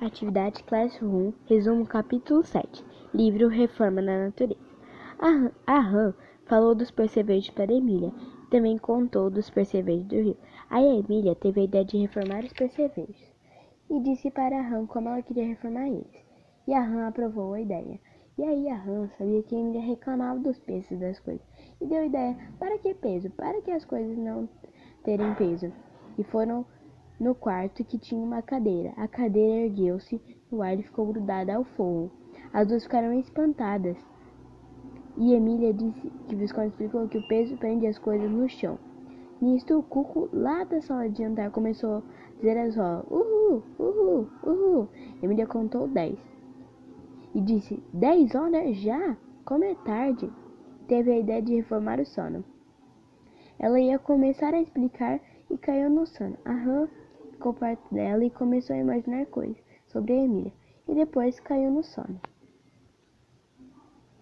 Atividade Classroom, resumo capítulo 7, livro Reforma na Natureza. A Han falou dos percevejos para Emília, também contou dos percevejos do rio. Aí a Emília teve a ideia de reformar os percevejos e disse para a Han como ela queria reformar eles. E a Han aprovou a ideia. E aí a Han sabia que a Emília reclamava dos pesos das coisas e deu a ideia: para que peso? Para que as coisas não terem peso? E foram no quarto que tinha uma cadeira. A cadeira ergueu-se no ar e ficou grudada ao forro. As duas ficaram espantadas. E Emília disse que Visconde explicou que o peso prende as coisas no chão. Nisto, o Cuco, lá da sala de jantar, começou a dizer as rolas: Uhul, uhul, uhul. Emília contou dez. E disse: Dez horas já? Como é tarde? Teve a ideia de reformar o sono. Ela ia começar a explicar e caiu no sono. Aham, ficou perto dela e começou a imaginar coisas sobre a Emília, e depois caiu no sono.